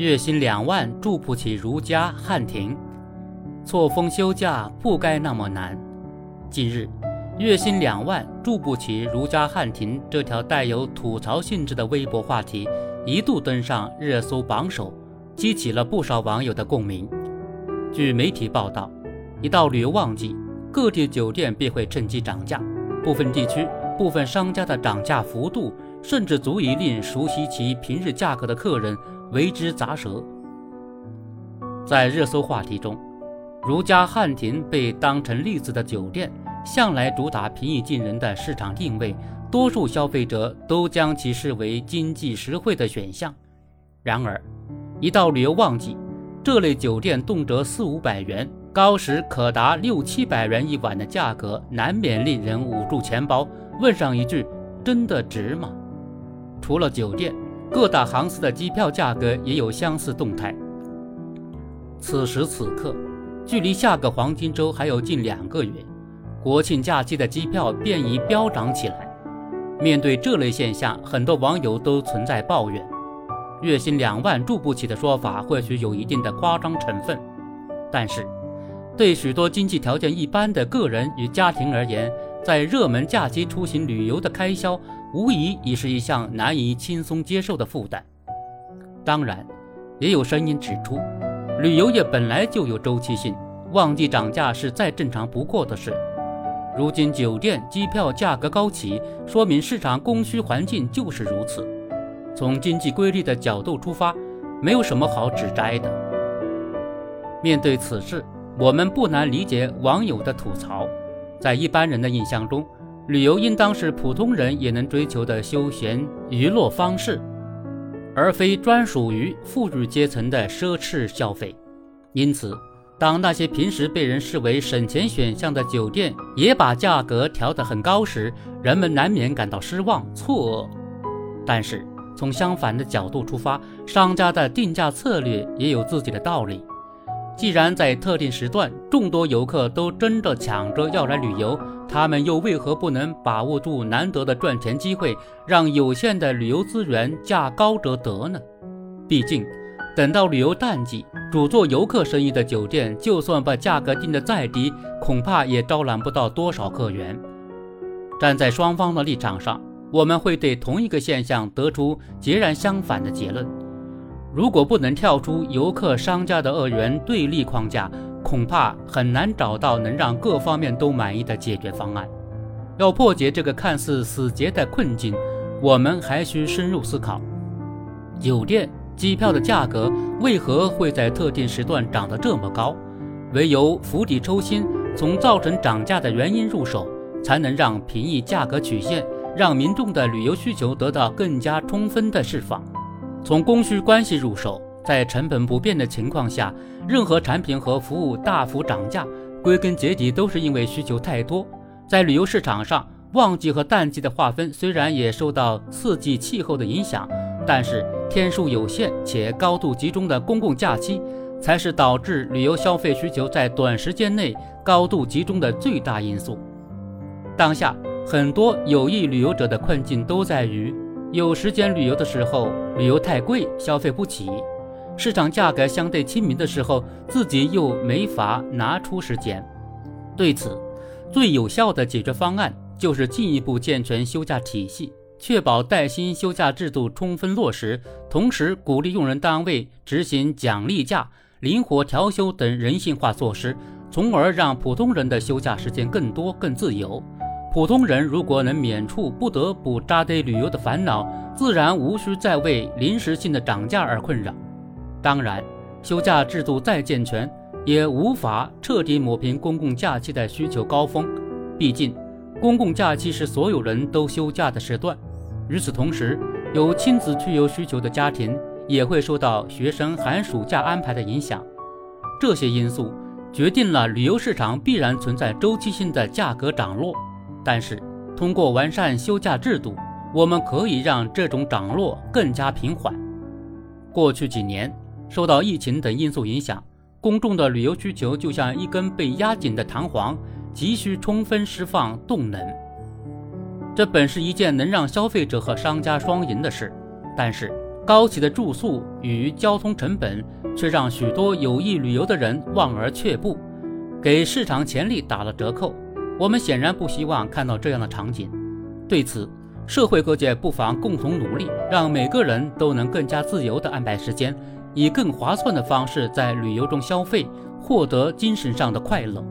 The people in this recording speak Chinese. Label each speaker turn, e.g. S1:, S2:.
S1: 月薪两万住不起如家汉庭，错峰休假不该那么难。近日，月薪两万住不起如家汉庭这条带有吐槽性质的微博话题一度登上热搜榜首，激起了不少网友的共鸣。据媒体报道，一到旅游旺季，各地酒店便会趁机涨价，部分地区、部分商家的涨价幅度。甚至足以令熟悉其平日价格的客人为之咂舌。在热搜话题中，如家汉庭被当成例子的酒店，向来主打平易近人的市场定位，多数消费者都将其视为经济实惠的选项。然而，一到旅游旺季，这类酒店动辄四五百元，高时可达六七百元一晚的价格，难免令人捂住钱包，问上一句：“真的值吗？”除了酒店，各大航司的机票价格也有相似动态。此时此刻，距离下个黄金周还有近两个月，国庆假期的机票便已飙涨起来。面对这类现象，很多网友都存在抱怨：月薪两万住不起的说法或许有一定的夸张成分，但是对许多经济条件一般的个人与家庭而言，在热门假期出行旅游的开销。无疑已是一项难以轻松接受的负担。当然，也有声音指出，旅游业本来就有周期性，旺季涨价是再正常不过的事。如今酒店、机票价格高企，说明市场供需环境就是如此。从经济规律的角度出发，没有什么好指摘的。面对此事，我们不难理解网友的吐槽。在一般人的印象中，旅游应当是普通人也能追求的休闲娱乐方式，而非专属于富裕阶层的奢侈消费。因此，当那些平时被人视为省钱选项的酒店也把价格调得很高时，人们难免感到失望、错愕。但是，从相反的角度出发，商家的定价策略也有自己的道理。既然在特定时段，众多游客都争着抢着要来旅游，他们又为何不能把握住难得的赚钱机会，让有限的旅游资源价高者得呢？毕竟，等到旅游淡季，主做游客生意的酒店，就算把价格定得再低，恐怕也招揽不到多少客源。站在双方的立场上，我们会对同一个现象得出截然相反的结论。如果不能跳出游客、商家的二元对立框架，恐怕很难找到能让各方面都满意的解决方案。要破解这个看似死结的困境，我们还需深入思考：酒店、机票的价格为何会在特定时段涨得这么高？唯有釜底抽薪，从造成涨价的原因入手，才能让平抑价格曲线，让民众的旅游需求得到更加充分的释放。从供需关系入手，在成本不变的情况下，任何产品和服务大幅涨价，归根结底都是因为需求太多。在旅游市场上，旺季和淡季的划分虽然也受到四季气候的影响，但是天数有限且高度集中的公共假期，才是导致旅游消费需求在短时间内高度集中的最大因素。当下，很多有意旅游者的困境都在于。有时间旅游的时候，旅游太贵，消费不起；市场价格相对亲民的时候，自己又没法拿出时间。对此，最有效的解决方案就是进一步健全休假体系，确保带薪休假制度充分落实，同时鼓励用人单位执行奖励假、灵活调休等人性化措施，从而让普通人的休假时间更多、更自由。普通人如果能免除不得不扎堆旅游的烦恼，自然无需再为临时性的涨价而困扰。当然，休假制度再健全，也无法彻底抹平公共假期的需求高峰。毕竟，公共假期是所有人都休假的时段。与此同时，有亲子去游需求的家庭也会受到学生寒暑假安排的影响。这些因素决定了旅游市场必然存在周期性的价格涨落。但是，通过完善休假制度，我们可以让这种涨落更加平缓。过去几年，受到疫情等因素影响，公众的旅游需求就像一根被压紧的弹簧，急需充分释放动能。这本是一件能让消费者和商家双赢的事，但是高企的住宿与交通成本却让许多有意旅游的人望而却步，给市场潜力打了折扣。我们显然不希望看到这样的场景。对此，社会各界不妨共同努力，让每个人都能更加自由地安排时间，以更划算的方式在旅游中消费，获得精神上的快乐。